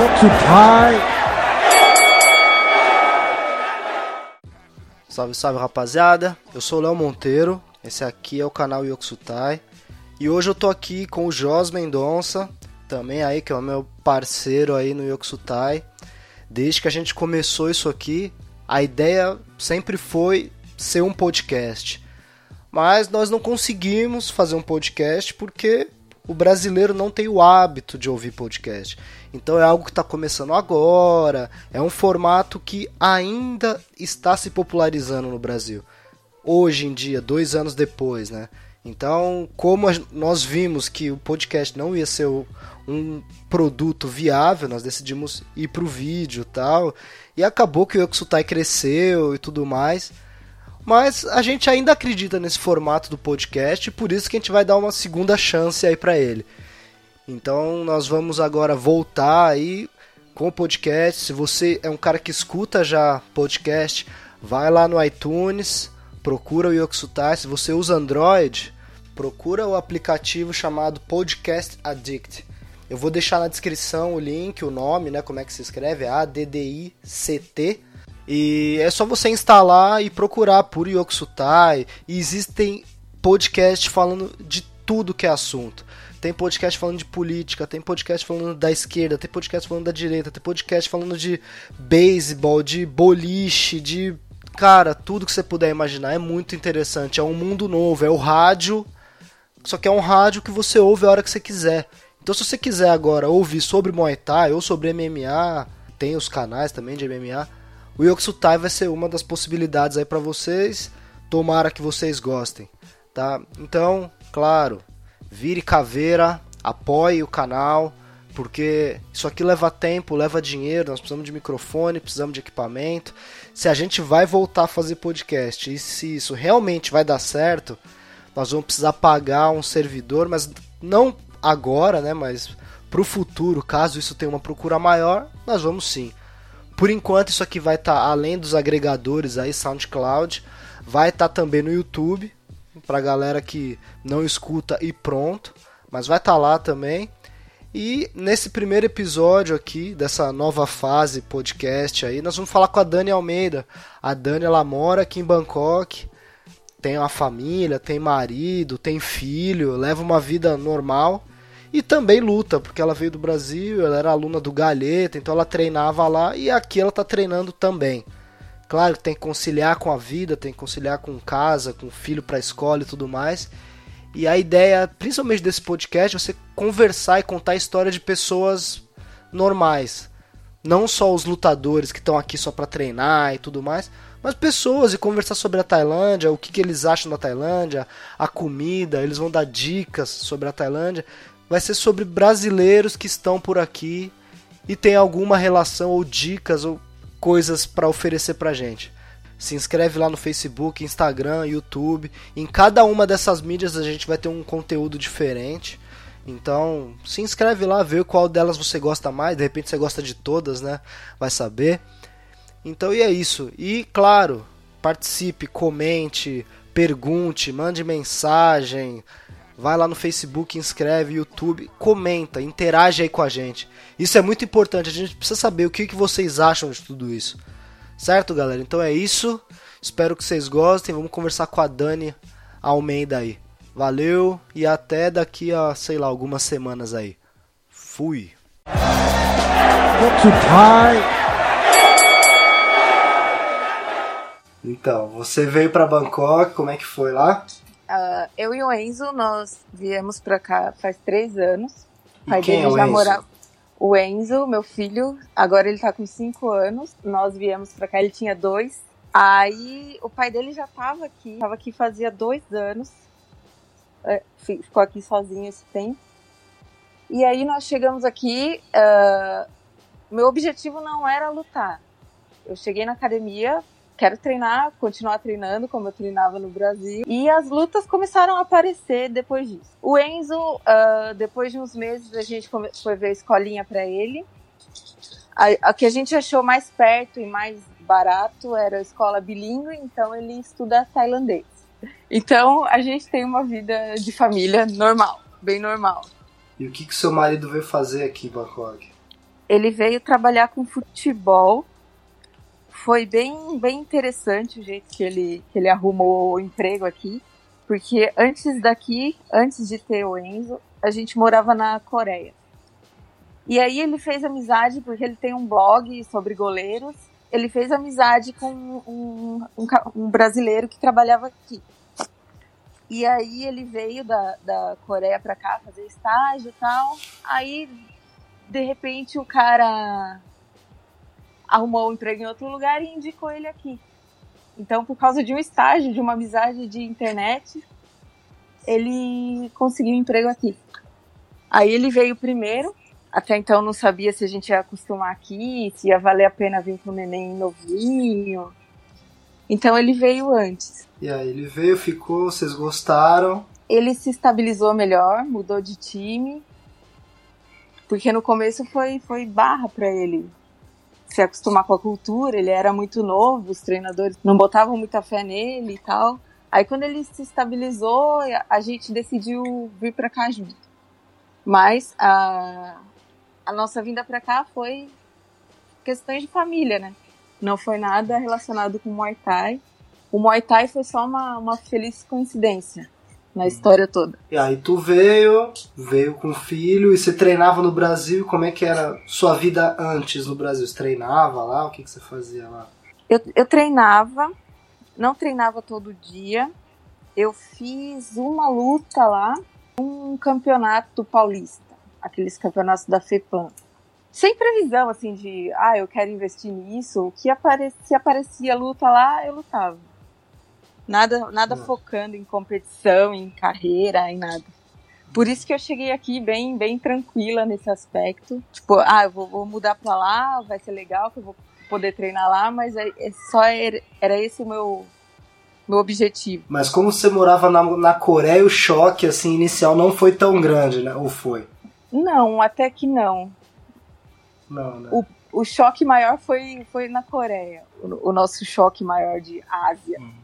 Yoksutai. Salve, salve rapaziada. Eu sou o Léo Monteiro. Esse aqui é o canal Yoksutai. E hoje eu tô aqui com o Jos Mendonça, também aí que é o meu parceiro aí no Yoksutai. Desde que a gente começou isso aqui, a ideia sempre foi ser um podcast. Mas nós não conseguimos fazer um podcast porque o brasileiro não tem o hábito de ouvir podcast. Então é algo que está começando agora, é um formato que ainda está se popularizando no Brasil. Hoje em dia, dois anos depois, né? Então, como nós vimos que o podcast não ia ser um produto viável, nós decidimos ir para o vídeo tal. E acabou que o Yokusutai cresceu e tudo mais. Mas a gente ainda acredita nesse formato do podcast, por isso que a gente vai dar uma segunda chance aí para ele. Então nós vamos agora voltar aí com o podcast. Se você é um cara que escuta já podcast, vai lá no iTunes, procura o Yoksutai. Se você usa Android, procura o aplicativo chamado Podcast Addict. Eu vou deixar na descrição o link, o nome, né, como é que se escreve, A D D I C T. E é só você instalar e procurar por Yoksutai. E existem podcasts falando de tudo que é assunto. Tem podcast falando de política, tem podcast falando da esquerda, tem podcast falando da direita, tem podcast falando de beisebol, de boliche, de. Cara, tudo que você puder imaginar é muito interessante. É um mundo novo, é o rádio. Só que é um rádio que você ouve a hora que você quiser. Então, se você quiser agora ouvir sobre Muay Thai ou sobre MMA, tem os canais também de MMA. O Yoksutai vai ser uma das possibilidades aí para vocês. Tomara que vocês gostem, tá? Então, claro, vire caveira, apoie o canal, porque isso aqui leva tempo, leva dinheiro, nós precisamos de microfone, precisamos de equipamento. Se a gente vai voltar a fazer podcast e se isso realmente vai dar certo, nós vamos precisar pagar um servidor, mas não agora, né, mas pro futuro, caso isso tenha uma procura maior, nós vamos sim. Por enquanto isso aqui vai estar tá, além dos agregadores aí SoundCloud, vai estar tá também no YouTube, pra galera que não escuta e pronto, mas vai estar tá lá também. E nesse primeiro episódio aqui, dessa nova fase podcast aí, nós vamos falar com a Dani Almeida. A Dani, ela mora aqui em Bangkok, tem uma família, tem marido, tem filho, leva uma vida normal e também luta, porque ela veio do Brasil, ela era aluna do Galheta, então ela treinava lá e aqui ela está treinando também. Claro que tem que conciliar com a vida, tem que conciliar com casa, com filho para escola e tudo mais. E a ideia, principalmente desse podcast, é você conversar e contar a história de pessoas normais. Não só os lutadores que estão aqui só para treinar e tudo mais, mas pessoas e conversar sobre a Tailândia, o que, que eles acham da Tailândia, a comida, eles vão dar dicas sobre a Tailândia. Vai ser sobre brasileiros que estão por aqui e tem alguma relação ou dicas ou coisas para oferecer pra gente. Se inscreve lá no Facebook, Instagram, YouTube. Em cada uma dessas mídias a gente vai ter um conteúdo diferente. Então, se inscreve lá, vê qual delas você gosta mais. De repente você gosta de todas, né? Vai saber. Então, e é isso. E, claro, participe, comente, pergunte, mande mensagem. Vai lá no Facebook, inscreve, YouTube, comenta, interage aí com a gente. Isso é muito importante, a gente precisa saber o que, que vocês acham de tudo isso. Certo, galera? Então é isso. Espero que vocês gostem. Vamos conversar com a Dani Almeida aí. Valeu e até daqui a, sei lá, algumas semanas aí. Fui. Então, você veio para Bangkok, como é que foi lá? Uh, eu e o Enzo, nós viemos para cá faz três anos. O pai dele é já morava. O Enzo, meu filho, agora ele tá com cinco anos. Nós viemos para cá, ele tinha dois. Aí o pai dele já tava aqui, tava aqui fazia dois anos. É, ficou aqui sozinho esse tempo. E aí nós chegamos aqui. Uh, meu objetivo não era lutar. Eu cheguei na academia quero treinar, continuar treinando como eu treinava no Brasil. E as lutas começaram a aparecer depois disso. O Enzo, uh, depois de uns meses, a gente foi ver a escolinha para ele. A, a, que a gente achou mais perto e mais barato era a escola bilíngue, então ele estuda tailandês. Então a gente tem uma vida de família normal, bem normal. E o que, que seu marido veio fazer aqui em Bangkok? Ele veio trabalhar com futebol. Foi bem, bem interessante o jeito que ele, que ele arrumou o emprego aqui. Porque antes daqui, antes de ter o Enzo, a gente morava na Coreia. E aí ele fez amizade, porque ele tem um blog sobre goleiros. Ele fez amizade com um, um, um brasileiro que trabalhava aqui. E aí ele veio da, da Coreia para cá fazer estágio e tal. Aí, de repente, o cara arrumou um emprego em outro lugar e indicou ele aqui. Então, por causa de um estágio, de uma amizade de internet, ele conseguiu um emprego aqui. Aí ele veio primeiro, até então não sabia se a gente ia acostumar aqui, se ia valer a pena vir com o neném novinho. Então ele veio antes. E aí ele veio, ficou, vocês gostaram? Ele se estabilizou melhor, mudou de time. Porque no começo foi, foi barra para ele se acostumar com a cultura, ele era muito novo, os treinadores não botavam muita fé nele e tal. Aí quando ele se estabilizou, a gente decidiu vir para cá junto. Mas a, a nossa vinda para cá foi questões de família, né? Não foi nada relacionado com Muay Thai. O Muay Thai foi só uma, uma feliz coincidência na história toda. E aí tu veio, veio com o filho, e você treinava no Brasil, como é que era sua vida antes no Brasil? Você treinava lá? O que, que você fazia lá? Eu, eu treinava, não treinava todo dia. Eu fiz uma luta lá, um campeonato paulista, aqueles campeonatos da FEPLAN sem previsão, assim, de, ah, eu quero investir nisso. O que aparecia, se aparecia luta lá, eu lutava. Nada, nada hum. focando em competição, em carreira, em nada. Por isso que eu cheguei aqui bem, bem tranquila nesse aspecto. Tipo, ah, eu vou, vou mudar pra lá, vai ser legal que eu vou poder treinar lá, mas é, é só era, era esse o meu, meu objetivo. Mas como você morava na, na Coreia, o choque assim inicial não foi tão grande, né? Ou foi? Não, até que não. Não, né? O, o choque maior foi, foi na Coreia. O, o nosso choque maior de Ásia. Hum.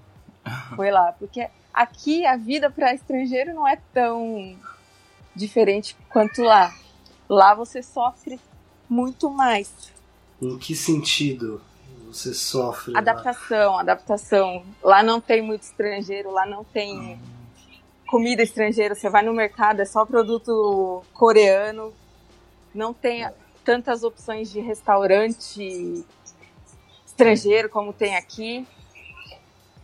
Foi lá. Porque aqui a vida para estrangeiro não é tão diferente quanto lá. Lá você sofre muito mais. Em que sentido você sofre? Adaptação, lá? adaptação. Lá não tem muito estrangeiro, lá não tem hum. comida estrangeira. Você vai no mercado, é só produto coreano. Não tem. É tantas opções de restaurante estrangeiro como tem aqui.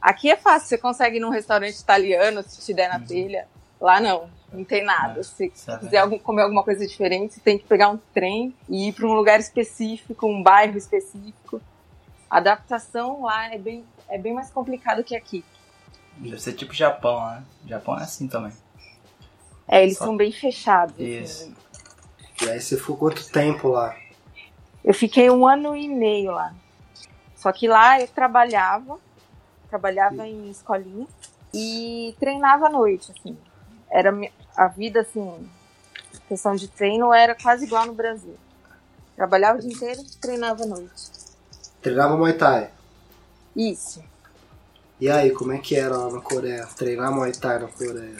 Aqui é fácil, você consegue ir num restaurante italiano se te der na uhum. telha. Lá não, não tem nada. Se você quiser algum, comer alguma coisa diferente, você tem que pegar um trem e ir para um lugar específico, um bairro específico. A adaptação lá é bem, é bem mais complicado que aqui. Deve ser tipo Japão, né? Japão é assim também. É, eles Só... são bem fechados. Isso. Assim. E aí você ficou quanto tempo lá? Eu fiquei um ano e meio lá. Só que lá eu trabalhava, trabalhava em escolinha e treinava à noite, assim. Era a vida, assim, questão de treino era quase igual no Brasil. Trabalhava o dia inteiro e treinava à noite. Treinava Muay Thai? Isso. E aí, como é que era lá na Coreia? Treinar Muay Thai na Coreia?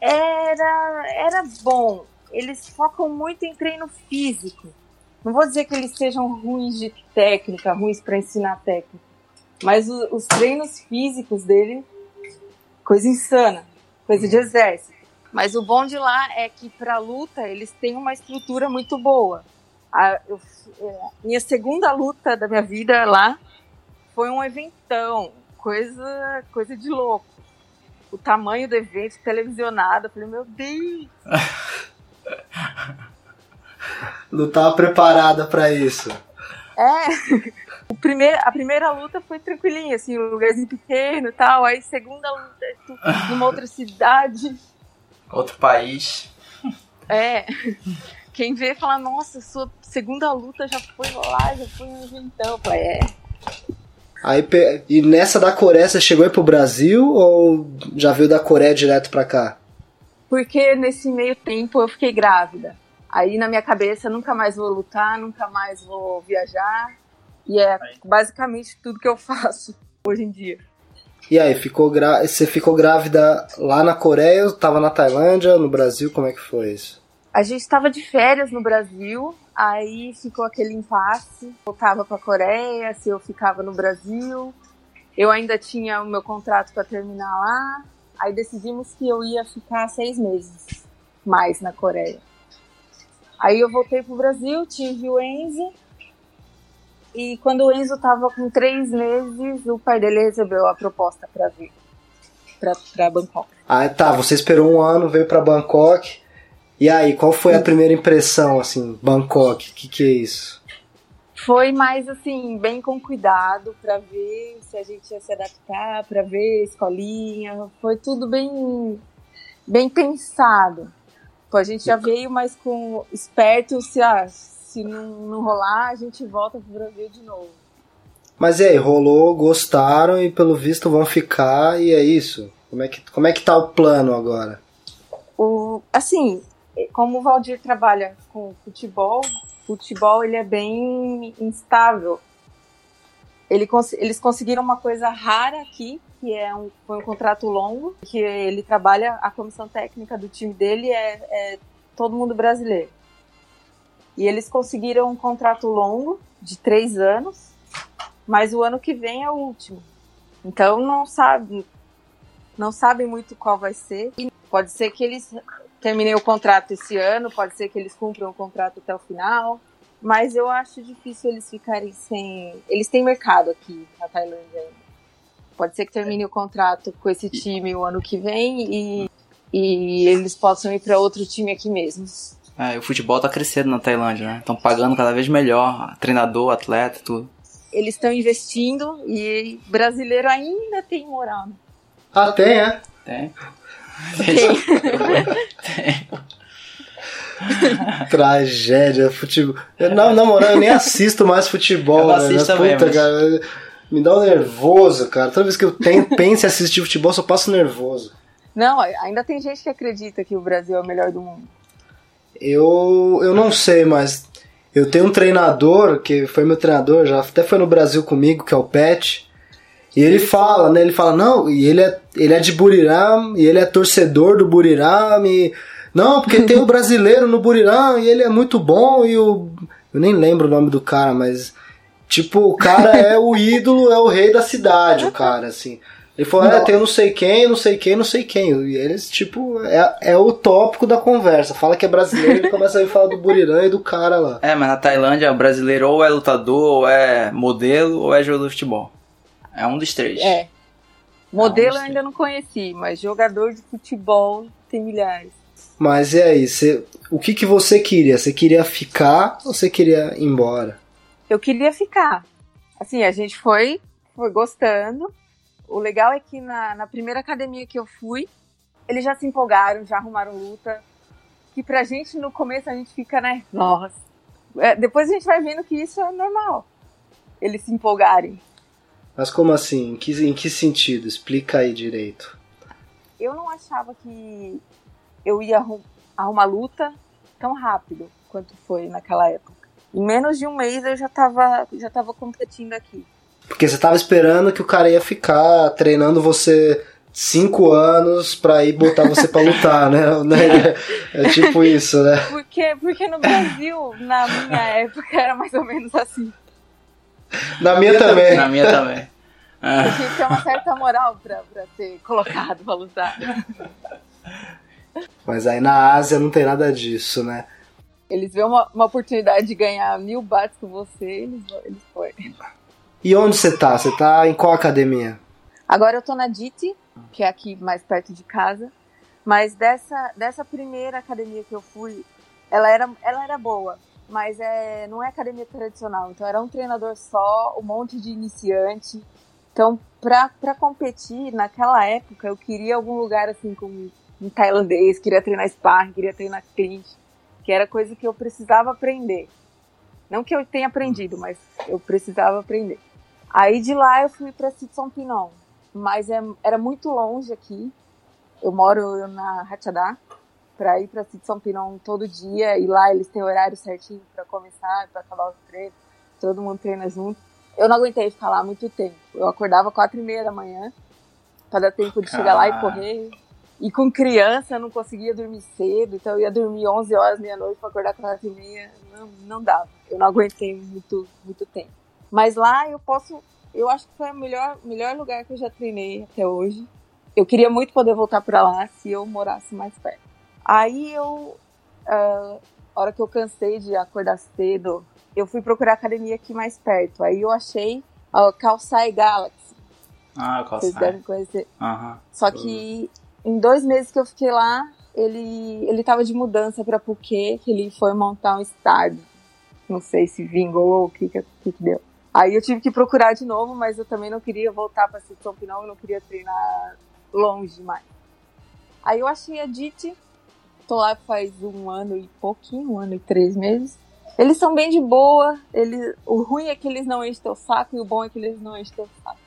Era, era bom eles focam muito em treino físico. Não vou dizer que eles sejam ruins de técnica, ruins para ensinar técnica, mas o, os treinos físicos dele, coisa insana, coisa de exército. Mas o bom de lá é que para luta eles têm uma estrutura muito boa. A, eu, é, minha segunda luta da minha vida lá foi um eventão, coisa, coisa de louco. O tamanho do evento televisionado, eu falei, meu Deus! Não tava preparada para isso. É. O primeiro, a primeira luta foi tranquilinha, assim, um lugarzinho pequeno e tal. Aí, segunda luta, numa outra cidade. Outro país. É. Quem vê fala, nossa, sua segunda luta já foi lá, já foi um eventão. Falei, é. Aí, e nessa da Coreia, você chegou aí pro Brasil ou já veio da Coreia direto pra cá? Porque nesse meio tempo eu fiquei grávida. Aí na minha cabeça nunca mais vou lutar, nunca mais vou viajar. E é basicamente tudo que eu faço hoje em dia. E aí, ficou gra... você ficou grávida lá na Coreia, estava na Tailândia, no Brasil, como é que foi isso? A gente estava de férias no Brasil, Aí ficou aquele impasse. Voltava para a Coreia, se eu ficava no Brasil. Eu ainda tinha o meu contrato para terminar lá. Aí decidimos que eu ia ficar seis meses mais na Coreia. Aí eu voltei pro Brasil, tive o Enzo. E quando o Enzo tava com três meses, o pai dele recebeu a proposta para vir para Bangkok. Ah, tá. Você esperou um ano, veio para Bangkok. E aí, qual foi a primeira impressão, assim, Bangkok? O que, que é isso? Foi mais, assim, bem com cuidado para ver se a gente ia se adaptar, para ver escolinha. Foi tudo bem, bem pensado. Pô, a gente já veio mais com esperto, se, ah, se não, não rolar, a gente volta pro Brasil de novo. Mas e aí, rolou, gostaram e pelo visto vão ficar e é isso? Como é que, como é que tá o plano agora? O, assim, como o Valdir trabalha com futebol, futebol ele é bem instável. Ele, eles conseguiram uma coisa rara aqui, que é um, foi um contrato longo, que ele trabalha, a comissão técnica do time dele é, é todo mundo brasileiro. E eles conseguiram um contrato longo, de três anos, mas o ano que vem é o último. Então não sabe, não sabem muito qual vai ser. E pode ser que eles terminem o contrato esse ano, pode ser que eles cumpram o contrato até o final. Mas eu acho difícil eles ficarem sem. Eles têm mercado aqui na Tailândia ainda. Pode ser que termine o contrato com esse time o ano que vem e, e eles possam ir para outro time aqui mesmo. É, o futebol tá crescendo na Tailândia, né? Estão pagando cada vez melhor, treinador, atleta, tudo. Eles estão investindo e brasileiro ainda tem moral. Né? Ah, tem, é? Tem. Tem. tem. Tragédia, futebol. na, na moral, eu nem assisto mais futebol. Eu não assisto né? Puta, cara. Me dá um nervoso, cara. Toda vez que eu tenho, penso em assistir futebol, só passo nervoso. Não, ainda tem gente que acredita que o Brasil é o melhor do mundo. Eu, eu não sei, mas eu tenho um treinador que foi meu treinador, já até foi no Brasil comigo, que é o Pet. E ele fala, né? Ele fala, não, e ele é, ele é de Buriram, e ele é torcedor do Buriram, e. Não, porque tem o um brasileiro no Buriram e ele é muito bom, e o. Eu nem lembro o nome do cara, mas Tipo, o cara é o ídolo, é o rei da cidade, o cara, assim. Ele falou, é, tem não sei quem, não sei quem, não sei quem. E eles, tipo, é, é o tópico da conversa. Fala que é brasileiro e começa a falar do Burirã e do cara lá. É, mas na Tailândia o brasileiro ou é lutador, ou é modelo, ou é jogador de futebol. É um dos três. É. Modelo é um eu ainda não conheci, mas jogador de futebol tem milhares. Mas e aí, você, o que, que você queria? Você queria ficar ou você queria ir embora? eu queria ficar. Assim, a gente foi, foi gostando. O legal é que na, na primeira academia que eu fui, eles já se empolgaram, já arrumaram luta. Que pra gente, no começo, a gente fica, né? Nossa. É, depois a gente vai vendo que isso é normal. Eles se empolgarem. Mas como assim? Em que, em que sentido? Explica aí direito. Eu não achava que eu ia arrumar luta tão rápido quanto foi naquela época. Em menos de um mês eu já tava, já tava competindo aqui. Porque você tava esperando que o cara ia ficar treinando você cinco anos pra ir botar você pra lutar, né? É, é tipo isso, né? Porque, porque no Brasil, na minha época, era mais ou menos assim. Na minha também. Na minha também. Você tinha que ter uma certa moral pra, pra ser colocado pra lutar. Mas aí na Ásia não tem nada disso, né? Eles vêem uma, uma oportunidade de ganhar mil bates com você, eles, eles foram. E onde você tá? Você tá em qual academia? Agora eu tô na DIT, que é aqui mais perto de casa. Mas dessa, dessa primeira academia que eu fui, ela era, ela era boa, mas é, não é academia tradicional. Então era um treinador só, um monte de iniciante. Então, pra, pra competir, naquela época, eu queria algum lugar assim com um tailandês, queria treinar sparring, queria treinar clinch que era coisa que eu precisava aprender. Não que eu tenha aprendido, mas eu precisava aprender. Aí de lá eu fui para Sitson Pinon, mas é, era muito longe aqui. Eu moro na Ratchadá, para ir para Sitson Pinon todo dia e lá eles têm horário certinho para começar, para acabar o treino. Todo mundo treina junto. Eu não aguentei ficar lá muito tempo. Eu acordava quatro e meia da manhã para dar tempo de chegar lá e correr. E com criança eu não conseguia dormir cedo, então eu ia dormir 11 horas, meia-noite, para acordar 4 e meia. Não, não dava. Eu não aguentei muito, muito tempo. Mas lá eu posso. Eu acho que foi o melhor, melhor lugar que eu já treinei até hoje. Eu queria muito poder voltar para lá se eu morasse mais perto. Aí eu. Uh, a hora que eu cansei de acordar cedo, eu fui procurar academia aqui mais perto. Aí eu achei a Calçai Galaxy. Ah, Calçai. Vocês devem conhecer. Uhum. Só que em dois meses que eu fiquei lá, ele, ele tava de mudança para Phuket, que ele foi montar um estádio. Não sei se vingou ou o que, que, que, deu. Aí eu tive que procurar de novo, mas eu também não queria voltar para São Pinão, eu não queria treinar longe demais. Aí eu achei a DIT, tô lá faz um ano e pouquinho, um ano e três meses. Eles são bem de boa, eles, o ruim é que eles não enchem o saco e o bom é que eles não enchem o saco.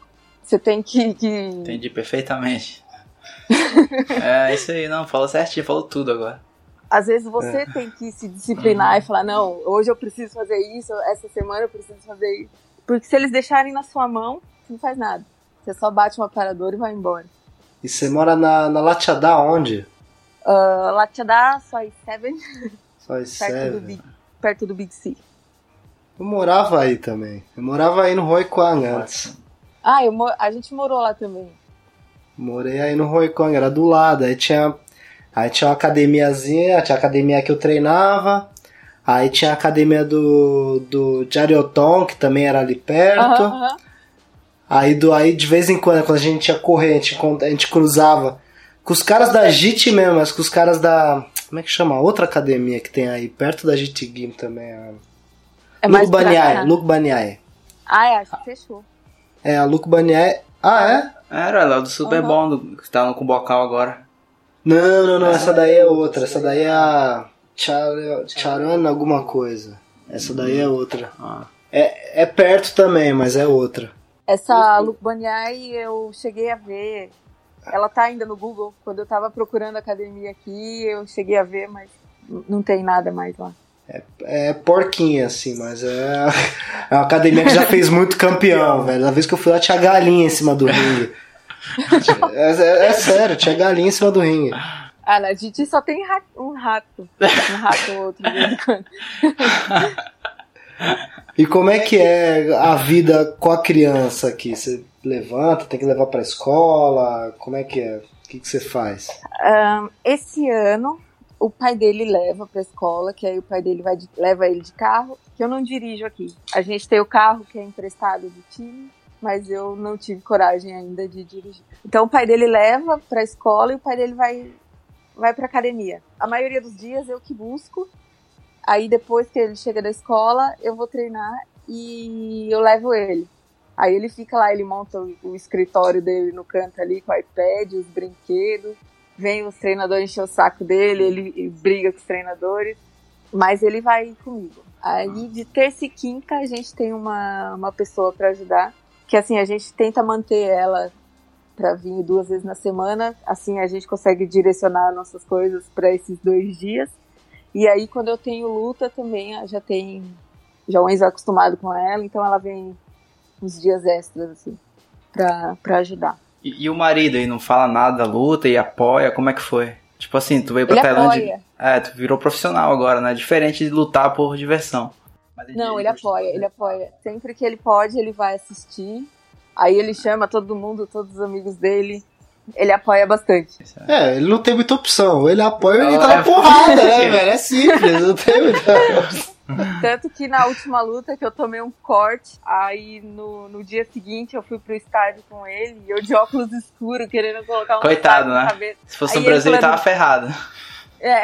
Você tem que, que... Entendi perfeitamente. é isso aí, não, falou certinho, falou tudo agora. Às vezes você é. tem que se disciplinar uhum. e falar, não, hoje eu preciso fazer isso, essa semana eu preciso fazer isso. Porque se eles deixarem na sua mão, você não faz nada. Você só bate um aparador e vai embora. E você mora na, na Latiadá onde? Uh, Latiadá, Soy 7. Soy 7. Big, perto do Big C. Eu morava aí também. Eu morava aí no Roi Kwang antes. Ah, eu, a gente morou lá também. Morei aí no Roi Kwang, era do lado. Aí tinha, aí tinha uma academiazinha, tinha a academia que eu treinava. Aí tinha a academia do, do Jarioton, que também era ali perto. Uh -huh. Aí, do, aí de vez em quando, quando a gente ia correr, a gente, a gente cruzava com os caras da JIT mesmo, mas com os caras da. Como é que chama? Outra academia que tem aí, perto da JIT Game também. A... É Luke Baniai, Luke Baniai. Ah, é, acho que fechou. É, a Luke Baniai. Ah, é? Era, lá do Super uhum. Bom, que tá com o bocal agora. Não, não, não, essa daí é outra. Essa daí é a. Char... Charana alguma coisa. Essa daí é outra. Ah. É, é perto também, mas é outra. Essa Luke Baniai eu cheguei a ver. Ela tá ainda no Google. Quando eu tava procurando academia aqui, eu cheguei a ver, mas não tem nada mais lá. É, é porquinha, assim, mas é, é uma academia que já fez muito campeão, velho. Na vez que eu fui lá, tinha galinha em cima do ringue. É, é, é sério, tinha galinha em cima do ringue. Ah, na Didi só tem um rato. Um rato ou outro. E como é que é a vida com a criança aqui? Você levanta, tem que levar para escola? Como é que é? O que, que você faz? Um, esse ano, o pai dele leva para escola, que aí o pai dele vai de, leva ele de carro, que eu não dirijo aqui. A gente tem o carro que é emprestado do time, mas eu não tive coragem ainda de dirigir. Então o pai dele leva para a escola e o pai dele vai vai para academia. A maioria dos dias eu que busco Aí depois que ele chega da escola, eu vou treinar e eu levo ele. Aí ele fica lá, ele monta o, o escritório dele no canto ali com o iPad, os brinquedos. Vem os treinadores encher o saco dele, ele, briga com os treinadores. Mas ele vai comigo. Aí de terça e quinta a gente tem uma, uma pessoa para ajudar. Que assim, a gente tenta manter ela para vir duas vezes na semana. Assim a gente consegue direcionar nossas coisas para esses dois dias. E aí, quando eu tenho luta também, já tem. Já o Enzo é acostumado com ela, então ela vem uns dias extras, assim, pra ajudar. E, e, o marido aí não fala nada da luta e apoia? Como é que foi? Tipo assim, tu veio pra ele Tailândia. Apoia. É, tu virou profissional agora, né? Diferente de lutar por diversão. Ele não, ele apoia, ele apoia. Sempre que ele pode, ele vai assistir. Aí ele chama todo mundo, todos os amigos dele ele apoia bastante. É, ele não tem muita opção. Ele apoia ou ele tá é porrada, né, velho? É simples, não tem muita Tanto que na última luta que eu tomei um corte, aí no, no dia seguinte eu fui pro estádio com ele e eu de óculos escuros querendo colocar um Coitado, né? Cabeça. Se fosse aí no Brasil, ele tava ferrado. É.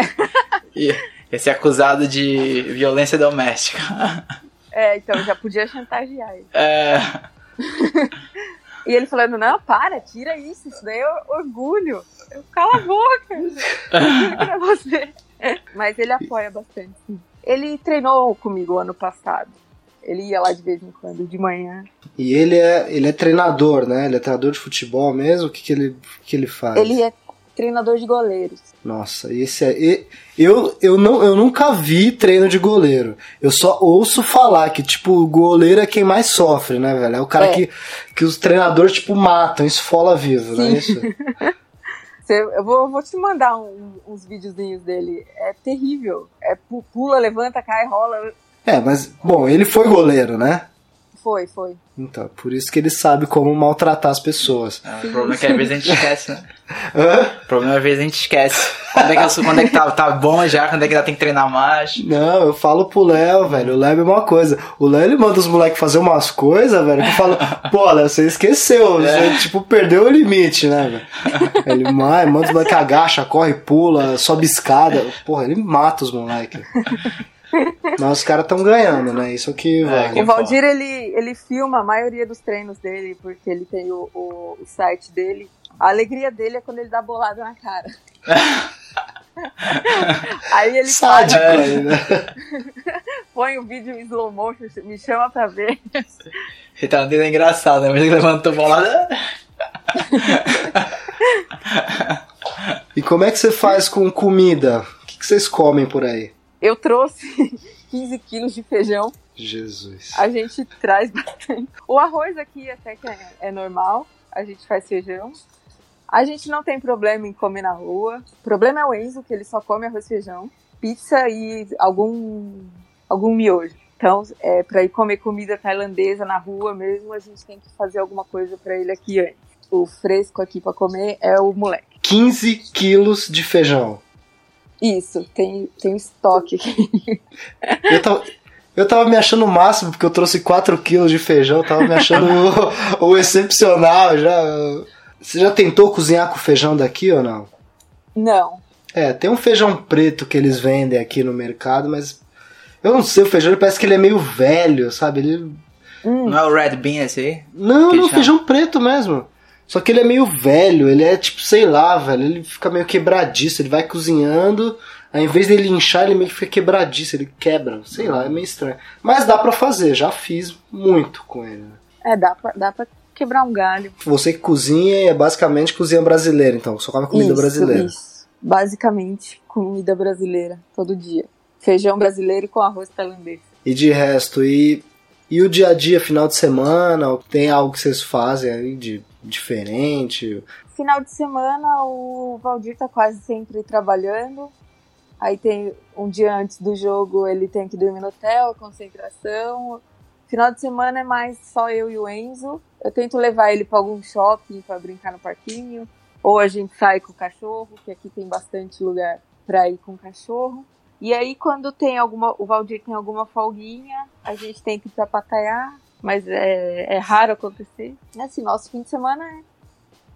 Ia ser acusado de violência doméstica. É, então já podia chantagear ele. É. E ele falando, não, para, tira isso, isso daí é orgulho. Eu, cala a boca, pra você. Mas ele apoia bastante. Ele treinou comigo ano passado. Ele ia lá de vez em quando, de manhã. E ele é, ele é treinador, né? Ele é treinador de futebol mesmo? O que, que, ele, que ele faz? Ele é treinador de goleiros. Nossa, esse é. Eu, eu, não, eu nunca vi treino de goleiro. Eu só ouço falar que, tipo, o goleiro é quem mais sofre, né, velho? É o cara é. Que, que os treinadores, tipo, matam, esfola vivo, Sim. não é isso? eu vou, vou te mandar um, uns videozinhos dele. É terrível. É pula, levanta, cai, rola. É, mas, bom, ele foi goleiro, né? Foi, foi. Então, por isso que ele sabe como maltratar as pessoas. Ah, o problema é que às vezes a gente esquece, né? Hã? O problema é que às vezes a gente esquece. Quando é que, eu, quando é que tá, tá bom já, quando é que já tem que treinar mais. Não, eu falo pro Léo, velho. O Léo é uma coisa. O Léo ele manda os moleques fazer umas coisas, velho, que eu falo, pô, Léo, você esqueceu. É. Você, tipo, perdeu o limite, né, velho? Ele manda os moleques agacha, corre, pula, sobe escada. Porra, ele mata os moleques. Mas os caras estão ganhando, né? Isso que vai. É, o Valdir, ele, ele filma a maioria dos treinos dele, porque ele tem o, o, o site dele. A alegria dele é quando ele dá bolada na cara. Aí ele Sádico, para, né? põe o vídeo em slow motion, me chama pra ver. Ele tá é engraçado, né? Mas ele levantou bolada. e como é que você faz com comida? O que, que vocês comem por aí? Eu trouxe 15 quilos de feijão. Jesus. A gente traz bastante. O arroz aqui até que é, é normal. A gente faz feijão. A gente não tem problema em comer na rua. O problema é o Enzo, que ele só come arroz e feijão, pizza e algum, algum miojo. Então, é, para ir comer comida tailandesa na rua mesmo, a gente tem que fazer alguma coisa para ele aqui antes. O fresco aqui para comer é o moleque. 15 quilos de feijão. Isso, tem, tem estoque aqui. Eu tava, eu tava me achando o máximo, porque eu trouxe 4 quilos de feijão, tava me achando o, o, excepcional já. Você já tentou cozinhar com feijão daqui ou não? Não. É, tem um feijão preto que eles vendem aqui no mercado, mas eu não sei, o feijão parece que ele é meio velho, sabe? Ele... Hum. Não é o red bean esse aí? Não, não, feijão preto mesmo. Só que ele é meio velho, ele é tipo, sei lá, velho, ele fica meio quebradiço, ele vai cozinhando, aí em vez dele inchar, ele meio que fica quebradiço, ele quebra, sei lá, é meio estranho. Mas dá para fazer, já fiz muito com ele. Né? É, dá pra, dá pra quebrar um galho. Você que cozinha é basicamente cozinha brasileira, então, só come comida isso, brasileira. Isso, basicamente comida brasileira, todo dia. Feijão brasileiro com arroz tailandês. E de resto, e, e o dia a dia, final de semana, tem algo que vocês fazem aí de diferente? Final de semana o Valdir tá quase sempre trabalhando. Aí tem um dia antes do jogo ele tem que dormir no hotel, concentração. Final de semana é mais só eu e o Enzo. Eu tento levar ele para algum shopping para brincar no parquinho, ou a gente sai com o cachorro, que aqui tem bastante lugar para ir com o cachorro. E aí quando tem alguma, o Valdir tem alguma folguinha, a gente tem que ir para Pataiá, mas é, é raro acontecer. Assim, nosso fim de semana é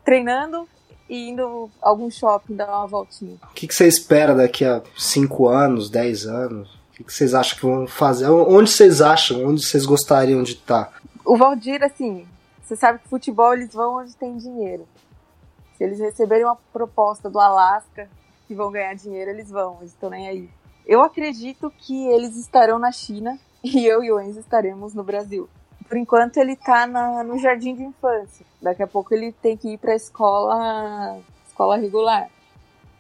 treinando e indo a algum shopping dar uma voltinha. O que, que você espera daqui a 5 anos, 10 anos? O que, que vocês acham que vão fazer? Onde vocês acham? Onde vocês gostariam de estar? O Valdir, assim, você sabe que futebol eles vão onde tem dinheiro. Se eles receberem uma proposta do Alasca que vão ganhar dinheiro, eles vão, eles estão nem aí. Eu acredito que eles estarão na China e eu e o Enzo estaremos no Brasil por enquanto ele tá na, no jardim de infância. Daqui a pouco ele tem que ir pra escola, escola regular.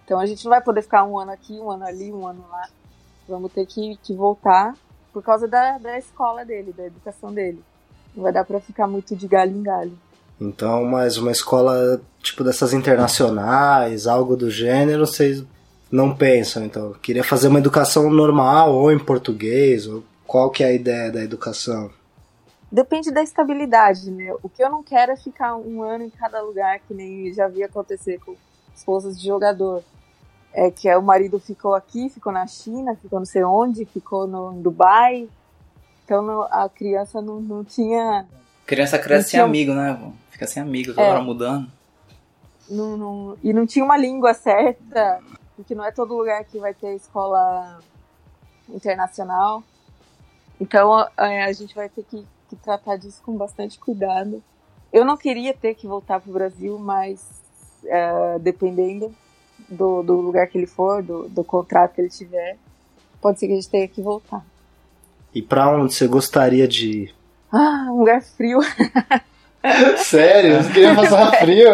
Então a gente não vai poder ficar um ano aqui, um ano ali, um ano lá. Vamos ter que, que voltar por causa da, da escola dele, da educação dele. Não vai dar pra ficar muito de galho em galho. Então, mais uma escola tipo dessas internacionais, algo do gênero, vocês não pensam, então? Queria fazer uma educação normal, ou em português, ou qual que é a ideia da educação? Depende da estabilidade, né? O que eu não quero é ficar um ano em cada lugar, que nem já vi acontecer com esposas de jogador. É que é, o marido ficou aqui, ficou na China, ficou não sei onde, ficou no Dubai. Então a criança não, não tinha. criança cresce sem amigo, né? Fica sem amigo, toda é, hora mudando. Não, não, e não tinha uma língua certa, porque não é todo lugar que vai ter escola internacional. Então a, a gente vai ter que que tratar disso com bastante cuidado. Eu não queria ter que voltar para o Brasil, mas é, dependendo do, do, lugar que ele for, do, do contrato que ele tiver, pode ser que a gente tenha que voltar. E para onde você gostaria de ir? Ah, um lugar frio. Sério? Você queria passar frio?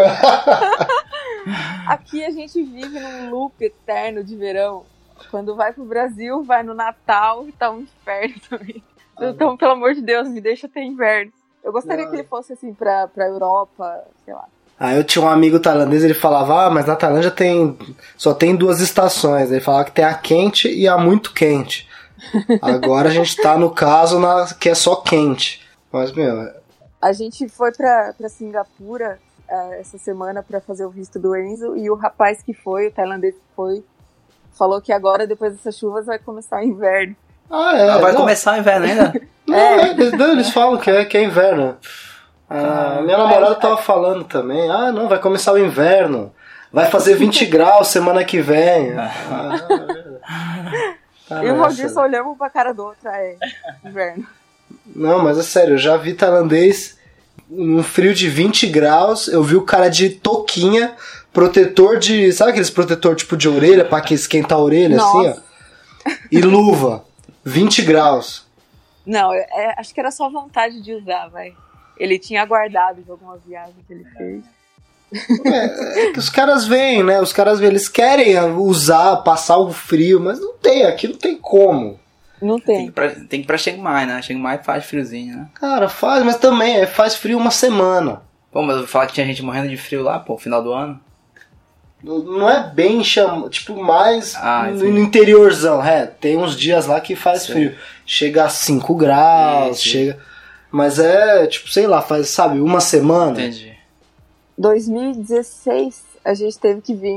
Aqui a gente vive num loop eterno de verão. Quando vai pro Brasil, vai no Natal e tá um inferno também. Então, pelo amor de Deus, me deixa ter inverno. Eu gostaria que ele fosse assim pra, pra Europa, sei lá. Aí eu tinha um amigo tailandês, ele falava, ah, mas na Tailândia tem só tem duas estações. Ele falava que tem a quente e a muito quente. Agora a gente tá no caso na, que é só quente. Mas, meu. A gente foi pra, pra Singapura uh, essa semana para fazer o visto do Enzo e o rapaz que foi, o tailandês que foi, falou que agora, depois dessas chuvas, vai começar o inverno. Ah, é. Ah, vai não. começar o inverno ainda? não, é. eles, eles falam que é, que é inverno. Ah, minha namorada tava falando também. Ah, não, vai começar o inverno. Vai fazer 20 graus semana que vem. Ah, e o Valdir só olhamos pra cara do outro, é inverno. Não, mas é sério, eu já vi tailandês um frio de 20 graus, eu vi o cara de toquinha, protetor de. Sabe aqueles protetor tipo de orelha pra que esquentar a orelha, Nossa. assim, ó? E luva. 20 graus. Não, é, acho que era só vontade de usar, vai. Ele tinha guardado de alguma viagem que ele fez. É, é, que os caras vêm, né? Os caras eles querem usar, passar o frio, mas não tem, aqui não tem como. Não tem. Tem que, ir pra, tem que ir pra Chiang Mai, né? Chiang Mai faz friozinho, né? Cara, faz, mas também é, faz frio uma semana. Pô, mas eu vou falar que tinha gente morrendo de frio lá, pô, final do ano. Não é bem chama, tipo, mais ah, no interiorzão, é. Tem uns dias lá que faz Sim. frio. Chega a 5 graus, chega. Mas é, tipo, sei lá, faz, sabe, uma semana. Entendi. 2016 a gente teve que vir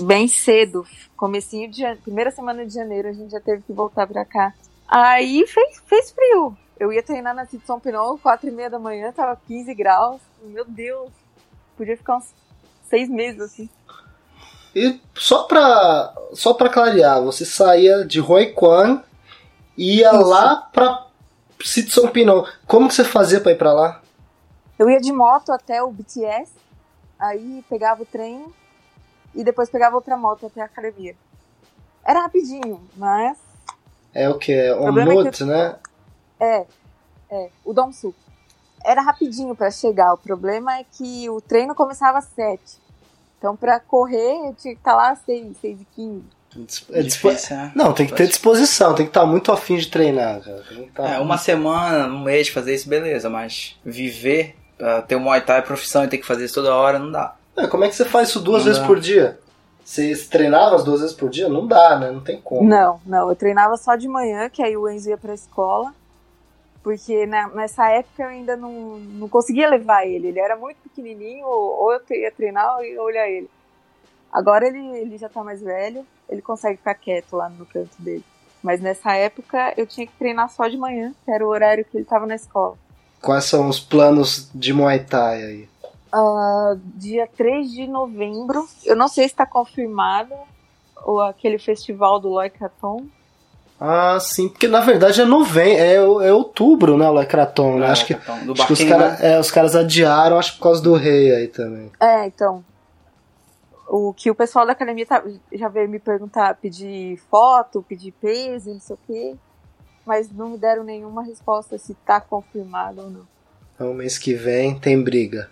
bem cedo, comecinho de primeira semana de janeiro a gente já teve que voltar pra cá. Aí fez, fez frio. Eu ia treinar na City São Pinot, quatro e meia da manhã, tava 15 graus. Meu Deus, podia ficar uns seis meses assim. E só pra, só pra clarear, você saía de Hoi Quan e ia Isso. lá pra City São Pinot. Como que você fazia pra ir pra lá? Eu ia de moto até o BTS, aí pegava o trem e depois pegava outra moto até a academia. Era rapidinho, mas. É o que? É é que... né? É, é, o Dom Sul. Era rapidinho para chegar. O problema é que o treino começava às 7. Então, para correr, eu tinha que estar lá às 6, 6 e 15. É difícil, né? Não, tem que ter disposição, tem que estar muito afim de treinar, cara. Tá é, uma semana, um mês fazer isso, beleza, mas viver, ter um Muay Thai profissão e ter que fazer isso toda hora, não dá. É, como é que você faz isso duas não vezes dá. por dia? Você treinava as duas vezes por dia? Não dá, né? Não tem como. Não, não. Eu treinava só de manhã, que aí o Enzo ia pra escola. Porque né, nessa época eu ainda não, não conseguia levar ele. Ele era muito pequenininho, ou eu ia treinar ou ia olhar ele. Agora ele, ele já tá mais velho, ele consegue ficar quieto lá no canto dele. Mas nessa época eu tinha que treinar só de manhã, que era o horário que ele tava na escola. Quais são os planos de Muay Thai aí? Uh, dia 3 de novembro, eu não sei se está confirmado, ou aquele festival do Loicaton. Ah, sim, porque na verdade é novembro, é, é outubro, né, o Loicaton, né? É, acho que, acho que os, cara, é, os caras adiaram, acho por causa do rei aí também. É, então, o que o pessoal da academia tá, já veio me perguntar, pedir foto, pedir peso, não sei o quê, mas não me deram nenhuma resposta se tá confirmado ou não. Então, mês que vem tem briga.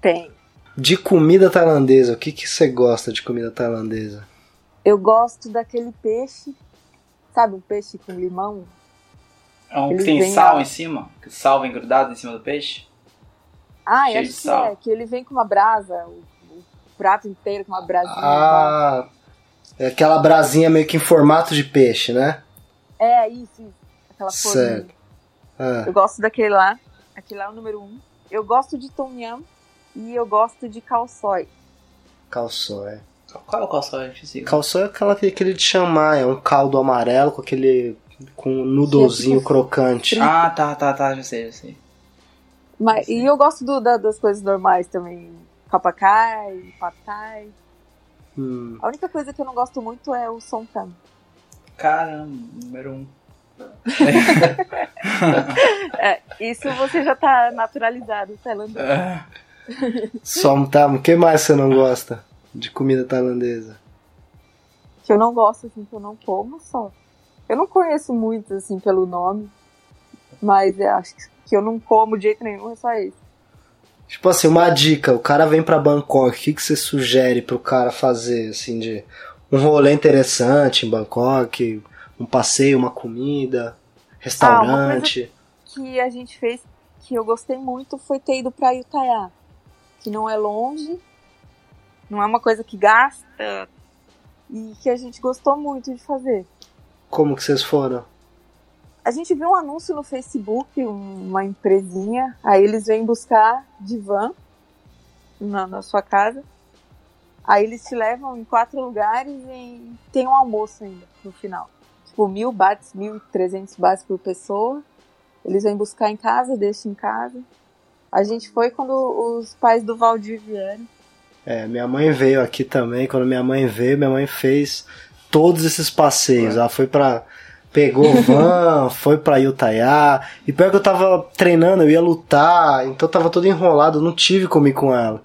Tem. De comida tailandesa, o que, que você gosta de comida tailandesa? Eu gosto daquele peixe, sabe, um peixe com limão. É um que tem sal a... em cima? Que sal vem grudado em cima do peixe? Ah, Cheio acho que sal. é, que ele vem com uma brasa, prato inteiro com uma brasinha. Ah, é aquela brasinha meio que em formato de peixe, né? É, isso, isso. Aquela certo. Ah. Eu gosto daquele lá. Aquele lá é o número um. Eu gosto de tom yum e eu gosto de calçói. Calçói. Qual é o calçói? Calçói é aquela, aquele de chamar, é um caldo amarelo com aquele com um noodlezinho crocante. Ah, tá, tá, tá, já sei, já sei. Mas, e eu gosto do, da, das coisas normais também. Papakai, Patai. Hum. A única coisa que eu não gosto muito é o som tam. Caramba, número um. é, isso você já tá naturalizado, tailandês. É. Somtam, o que mais você não gosta de comida tailandesa? Que eu não gosto, assim, que eu não como só. Eu não conheço muito, assim, pelo nome, mas eu acho que eu não como de jeito nenhum, é só isso. Tipo assim, uma dica, o cara vem para Bangkok, o que, que você sugere pro cara fazer, assim, de um rolê interessante em Bangkok, um passeio, uma comida, restaurante? Ah, uma que a gente fez que eu gostei muito foi ter ido pra Utaya. que não é longe, não é uma coisa que gasta e que a gente gostou muito de fazer. Como que vocês foram? A gente viu um anúncio no Facebook, uma empresinha, aí eles vêm buscar van na, na sua casa. Aí eles te levam em quatro lugares e tem um almoço ainda no final. Tipo, mil bates, mil trezentos bates por pessoa. Eles vêm buscar em casa, deixam em casa. A gente foi quando os pais do Valdir vieram. É, minha mãe veio aqui também. Quando minha mãe veio, minha mãe fez todos esses passeios. É. Ela foi pra. Pegou van, foi pra Utaiá. E pior que eu tava treinando, eu ia lutar, então tava todo enrolado, não tive como ir com ela.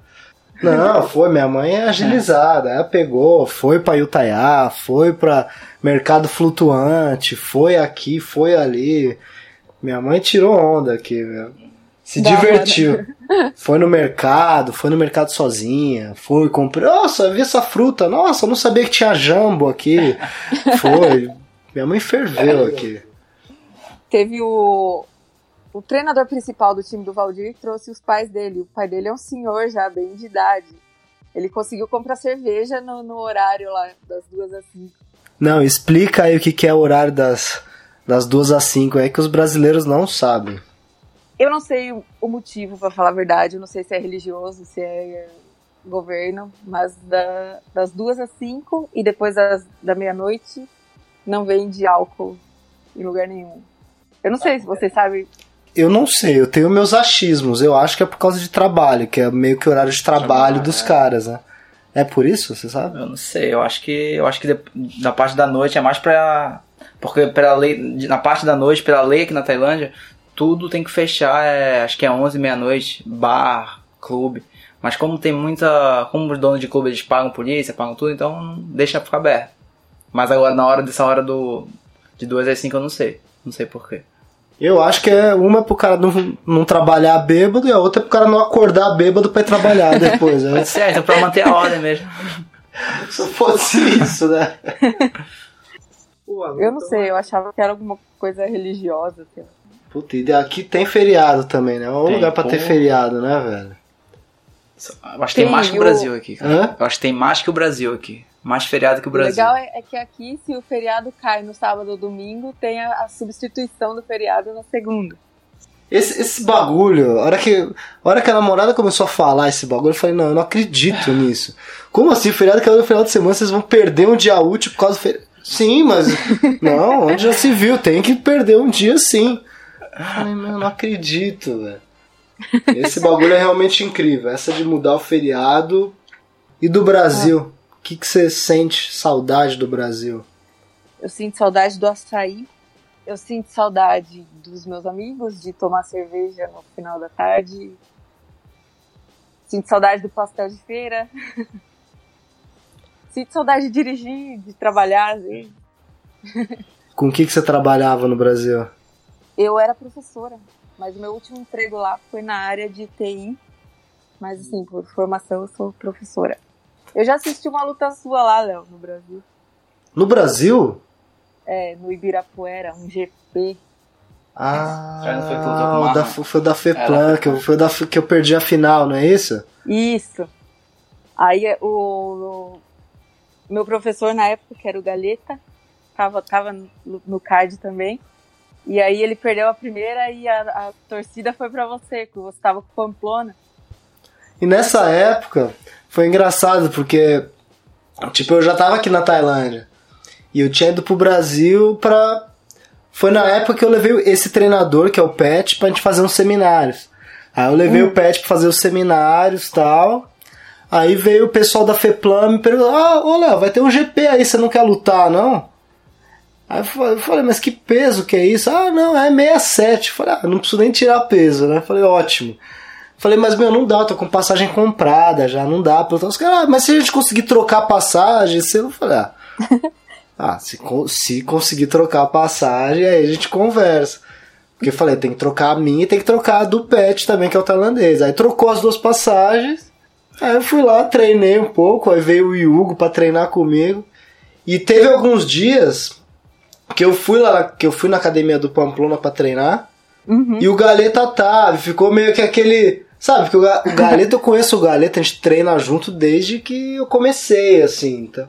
Não, foi, minha mãe é agilizada. Ela pegou, foi pra Utaiá, foi pra Mercado Flutuante, foi aqui, foi ali. Minha mãe tirou onda aqui, meu. Se da divertiu. Hora. Foi no mercado, foi no mercado sozinha, foi, comprou. Nossa, vi essa fruta. Nossa, eu não sabia que tinha jambo aqui. Foi. Minha mãe ferveu aqui. Teve o, o treinador principal do time do Valdir trouxe os pais dele. O pai dele é um senhor já, bem de idade. Ele conseguiu comprar cerveja no, no horário lá, das duas às cinco. Não, explica aí o que, que é o horário das, das duas às cinco, é que os brasileiros não sabem. Eu não sei o motivo, para falar a verdade. Eu não sei se é religioso, se é governo, mas da, das duas às cinco e depois das, da meia-noite não vende álcool em lugar nenhum. Eu não sei se você sabe eu não sei, eu tenho meus achismos. Eu acho que é por causa de trabalho, que é meio que o horário de trabalho dos é. caras, né? É por isso, você sabe? Eu não sei, eu acho que eu acho que na parte da noite é mais pra. Porque pela lei, na parte da noite, pela lei aqui na Tailândia, tudo tem que fechar, é, acho que é 11, meia-noite, bar, clube. Mas como tem muita. Como os donos de clube eles pagam polícia, pagam tudo, então deixa ficar aberto. Mas agora na hora dessa hora do. De 2 às 5 eu não sei. Não sei porquê. Eu acho que é uma pro cara não, não trabalhar bêbado e a outra é pro cara não acordar bêbado pra ir trabalhar depois. Né? certo, é pra manter a ordem mesmo. Se fosse isso, né? eu não sei, eu achava que era alguma coisa religiosa. Assim. Puta, e aqui tem feriado também, né? É um tem, lugar pra ter feriado, né, velho? Eu acho que tem, tem mais que o Brasil aqui, cara. Eu acho que tem mais que o Brasil aqui. Mais feriado que o Brasil. O legal é, é, que aqui, se o feriado cai no sábado ou domingo, tem a, a substituição do feriado na segunda. Esse, esse bagulho, a hora, que, a hora que a namorada começou a falar esse bagulho, eu falei, não, eu não acredito nisso. Como assim, feriado que é no final de semana, vocês vão perder um dia útil por causa do feriado? Sim, mas. não, onde já se viu, tem que perder um dia sim. Falei, meu, eu não acredito, velho. Esse bagulho é realmente incrível. Essa de mudar o feriado. E do Brasil? O que, que você sente saudade do Brasil? Eu sinto saudade do açaí. Eu sinto saudade dos meus amigos, de tomar cerveja no final da tarde. Sinto saudade do pastel de feira. sinto saudade de dirigir, de trabalhar. Assim. Com o que, que você trabalhava no Brasil? Eu era professora, mas o meu último emprego lá foi na área de TI. Mas, assim, por formação, eu sou professora. Eu já assisti uma luta sua lá, Léo, no Brasil. No Brasil? É, no Ibirapuera, um GP. Ah, o da, foi da FEPLAN, que, foi da, que eu perdi a final, não é isso? Isso. Aí o, o meu professor na época, que era o Galeta, tava, tava no, no card também. E aí ele perdeu a primeira e a, a torcida foi para você, que você tava com Pamplona. E nessa época, foi engraçado porque, tipo, eu já tava aqui na Tailândia. E eu tinha ido pro Brasil pra. Foi na época que eu levei esse treinador, que é o Pet, pra gente fazer uns seminários. Aí eu levei hum. o Pet pra fazer os seminários e tal. Aí veio o pessoal da FEPLAM me perguntou: Ah, ô Léo, vai ter um GP aí, você não quer lutar, não? Aí eu falei, mas que peso que é isso? Ah, não, é 67. Eu falei, ah, não preciso nem tirar peso, né? Eu falei, ótimo. Falei, mas meu, não dá, eu tô com passagem comprada já, não dá. Os caras, ah, mas se a gente conseguir trocar passagem, você eu falei, ah, ah se, se conseguir trocar a passagem, aí a gente conversa. Porque eu falei, tem que trocar a minha e tem que trocar a do Pet também, que é o tailandês. Aí trocou as duas passagens. Aí eu fui lá, treinei um pouco, aí veio o Hugo para treinar comigo. E teve alguns dias que eu fui lá, que eu fui na academia do Pamplona para treinar. Uhum. E o Galeta tava, ficou meio que aquele Sabe, porque o, o Galeta, eu conheço o Galeta, a gente treina junto desde que eu comecei, assim, então.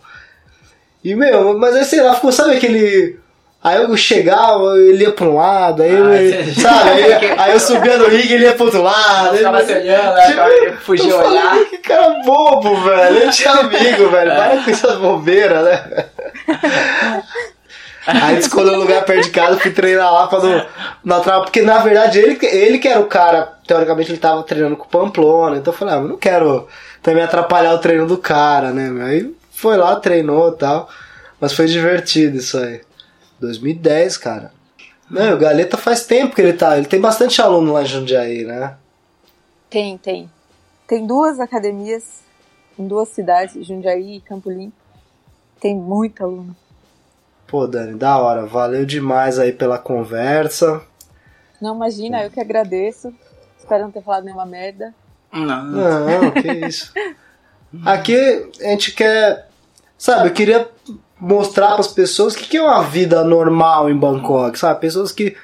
E, meu, mas aí, sei lá, ficou, sabe aquele Aí eu chegava, ele ia pra um lado, aí, ah, eu, sabe? Aí, aí, eu subia no ringue, ele ia pro outro lado. Ele tava se olhando, né? tipo, fugia olhar. Que cara bobo, velho. Ele tinha amigo, velho. É. Para com essas bobeiras, né? Aí escolheu um lugar perto de casa, fui treinar lá pra não, atrapalhar. Porque na verdade ele, ele que era o cara, teoricamente ele tava treinando com o Pamplona. Então eu falei, ah, não quero também atrapalhar o treino do cara, né? Aí foi lá, treinou e tal. Mas foi divertido isso aí. 2010, cara. Não, o Galeta faz tempo que ele tá. Ele tem bastante aluno lá em Jundiaí, né? Tem, tem. Tem duas academias em duas cidades, Jundiaí e Campo Limpo. Tem muito aluno. Pô, Dani, da hora. Valeu demais aí pela conversa. Não, imagina, eu que agradeço. Espero não ter falado nenhuma merda. Não, não, que isso. Aqui a gente quer. Sabe, eu queria mostrar para as pessoas o que, que é uma vida normal em Bangkok, sabe? Pessoas que.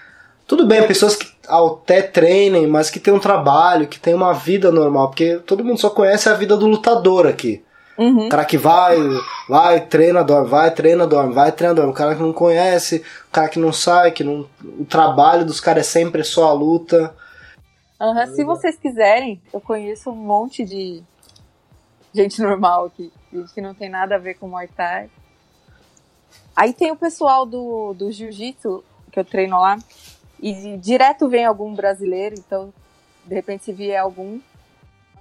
Tudo bem, pessoas que até treinem, mas que tem um trabalho, que tem uma vida normal, porque todo mundo só conhece a vida do lutador aqui. Uhum. O cara que vai, vai, treina, dorme, vai, treina, dorme, vai, treina, dorme. O cara que não conhece, o cara que não sai, que não. O trabalho dos caras é sempre só a luta. Uhum. Se vocês quiserem, eu conheço um monte de gente normal aqui. Gente que não tem nada a ver com Muay Thai. Aí tem o pessoal do, do jiu-jitsu, que eu treino lá, e direto vem algum brasileiro, então, de repente, se vier algum,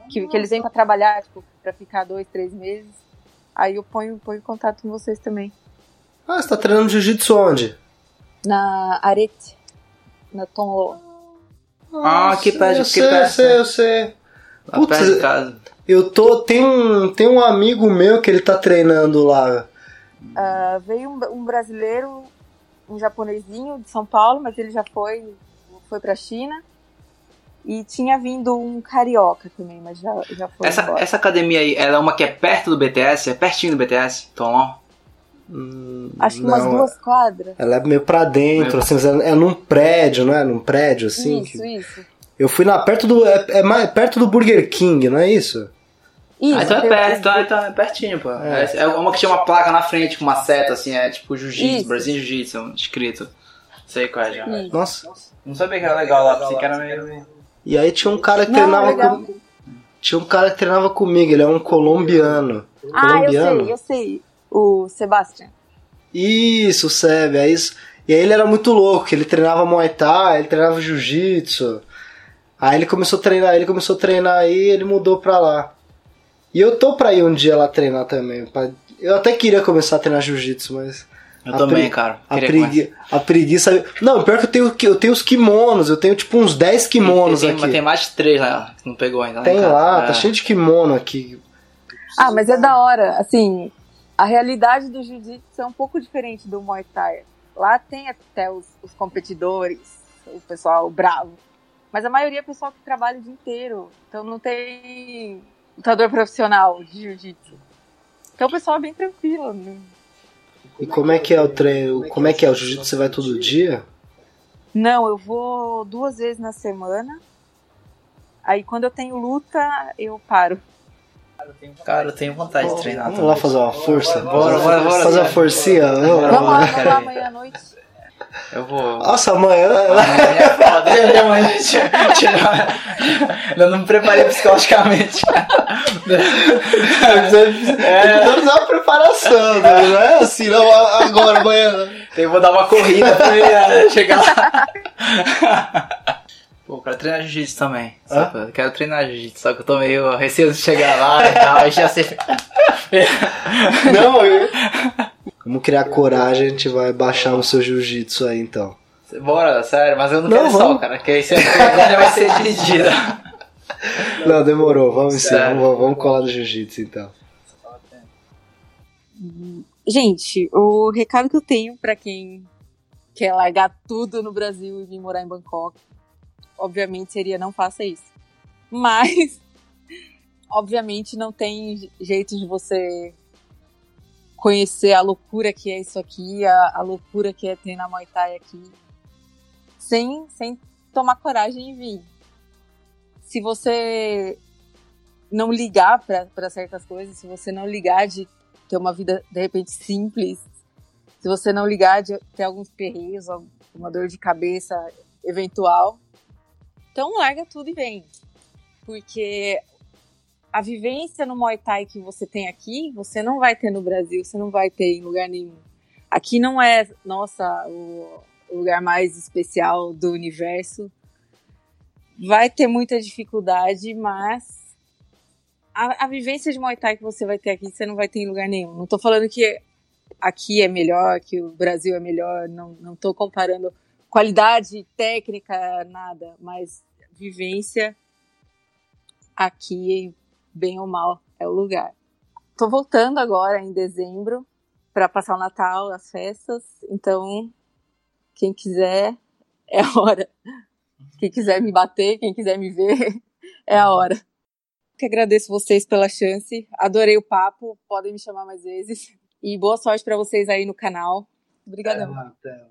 que, que eles vêm para trabalhar, tipo, para ficar dois, três meses, aí eu ponho, ponho contato com vocês também. Ah, você tá treinando jiu-jitsu onde? Na Arete, na Tonlo. Ah, que perto, eu que sei, perto. Eu sei, eu sei. Putz. Eu tô. Tem um, tem um amigo meu que ele tá treinando lá. Uh, veio um, um, brasileiro, um japonesinho de São Paulo, mas ele já foi, foi pra China. E tinha vindo um carioca também, mas já, já foi. Essa, embora. essa academia aí, ela é uma que é perto do BTS? É pertinho do BTS? Tom? Hum, Acho que umas duas quadras. Ela é meio pra dentro, meio assim, é num prédio, não é? Num prédio, assim. Isso, que... isso. Eu fui lá perto do. É, é mais perto do Burger King, não é isso? Isso, ah, então é perto, então, então é pertinho, pô. É. é. uma que tinha uma placa na frente com uma seta, assim, é tipo Jiu-Jitsu, Brasil Jiu-Jitsu, escrito. Sei qual é já. Nossa. Não sabia que era legal lá, pensei que era meio. E aí tinha um cara que treinava com... Tinha um cara que treinava comigo, ele é um colombiano. Ah, colombiano. eu sei, eu sei. O Sebastian. Isso, o Seb, é isso. E aí ele era muito louco, ele treinava Muay Thai, ele treinava Jiu-Jitsu. Aí ele começou a treinar, ele começou a treinar aí ele mudou pra lá. E eu tô pra ir um dia lá treinar também. Pra... Eu até queria começar a treinar jiu-jitsu, mas. Eu também, pre... cara. A, pregui... a preguiça. Não, pior que eu tenho, eu tenho os kimonos, eu tenho tipo uns 10 kimonos tem, aqui. Mas tem mais de 3 lá, que não pegou ainda. Tem lá, é. tá cheio de kimono aqui. Ah, mas é da hora. Assim, a realidade do jiu-jitsu é um pouco diferente do Muay Thai. Lá tem até os, os competidores, o pessoal bravo. Mas a maioria é pessoal que trabalha o dia inteiro. Então não tem lutador profissional de jiu-jitsu. Então o pessoal é bem tranquilo. Né? E como é que é o treino? Como é que é o jiu-jitsu? Você vai todo dia? Não, eu vou duas vezes na semana. Aí quando eu tenho luta, eu paro. Cara, eu tenho vontade de treinar. Vamos lá fazer uma força? Bora, bora, bora. Fazer uma forcinha? Vamos lá, vamos lá amanhã à noite. Eu vou. Nossa, amanhã. Amanhã é foda. Amanhã eu não me preparei psicologicamente. é, tem que uma preparação, né? não é assim, não, agora, amanhã. Eu vou dar uma corrida pra né, chegar lá. Pô, quero treinar jiu-jitsu também. Eu quero treinar jiu-jitsu, só que eu tô meio receoso de chegar lá e tal, e já sei. Não, eu. Vamos criar coragem, a gente vai baixar o seu jiu-jitsu aí então. Bora, sério, mas eu não, não quero vamos. só, cara, que aí você vai ser dirigida. Não, demorou, vamos sim, vamos, vamos colar no jiu-jitsu então. Gente, o recado que eu tenho para quem quer largar tudo no Brasil e vir morar em Bangkok, obviamente seria não faça isso. Mas, obviamente, não tem jeito de você conhecer a loucura que é isso aqui, a, a loucura que é treinar Muay Thai aqui, sem, sem tomar coragem e vir. se você não ligar para certas coisas, se você não ligar de ter uma vida de repente simples, se você não ligar de ter alguns perreios, uma dor de cabeça eventual, então larga tudo e vem. Porque a vivência no Muay Thai que você tem aqui, você não vai ter no Brasil, você não vai ter em lugar nenhum. Aqui não é, nossa, o lugar mais especial do universo. Vai ter muita dificuldade, mas a, a, vivência de Muay Thai que você vai ter aqui, você não vai ter em lugar nenhum. Não tô falando que aqui é melhor, que o Brasil é melhor, não, não tô comparando qualidade técnica, nada, mas vivência aqui, bem ou mal, é o lugar. Tô voltando agora em dezembro para passar o Natal, as festas, então quem quiser é a hora. Quem quiser me bater, quem quiser me ver, é a hora que agradeço vocês pela chance. Adorei o papo. Podem me chamar mais vezes. E boa sorte para vocês aí no canal. Até.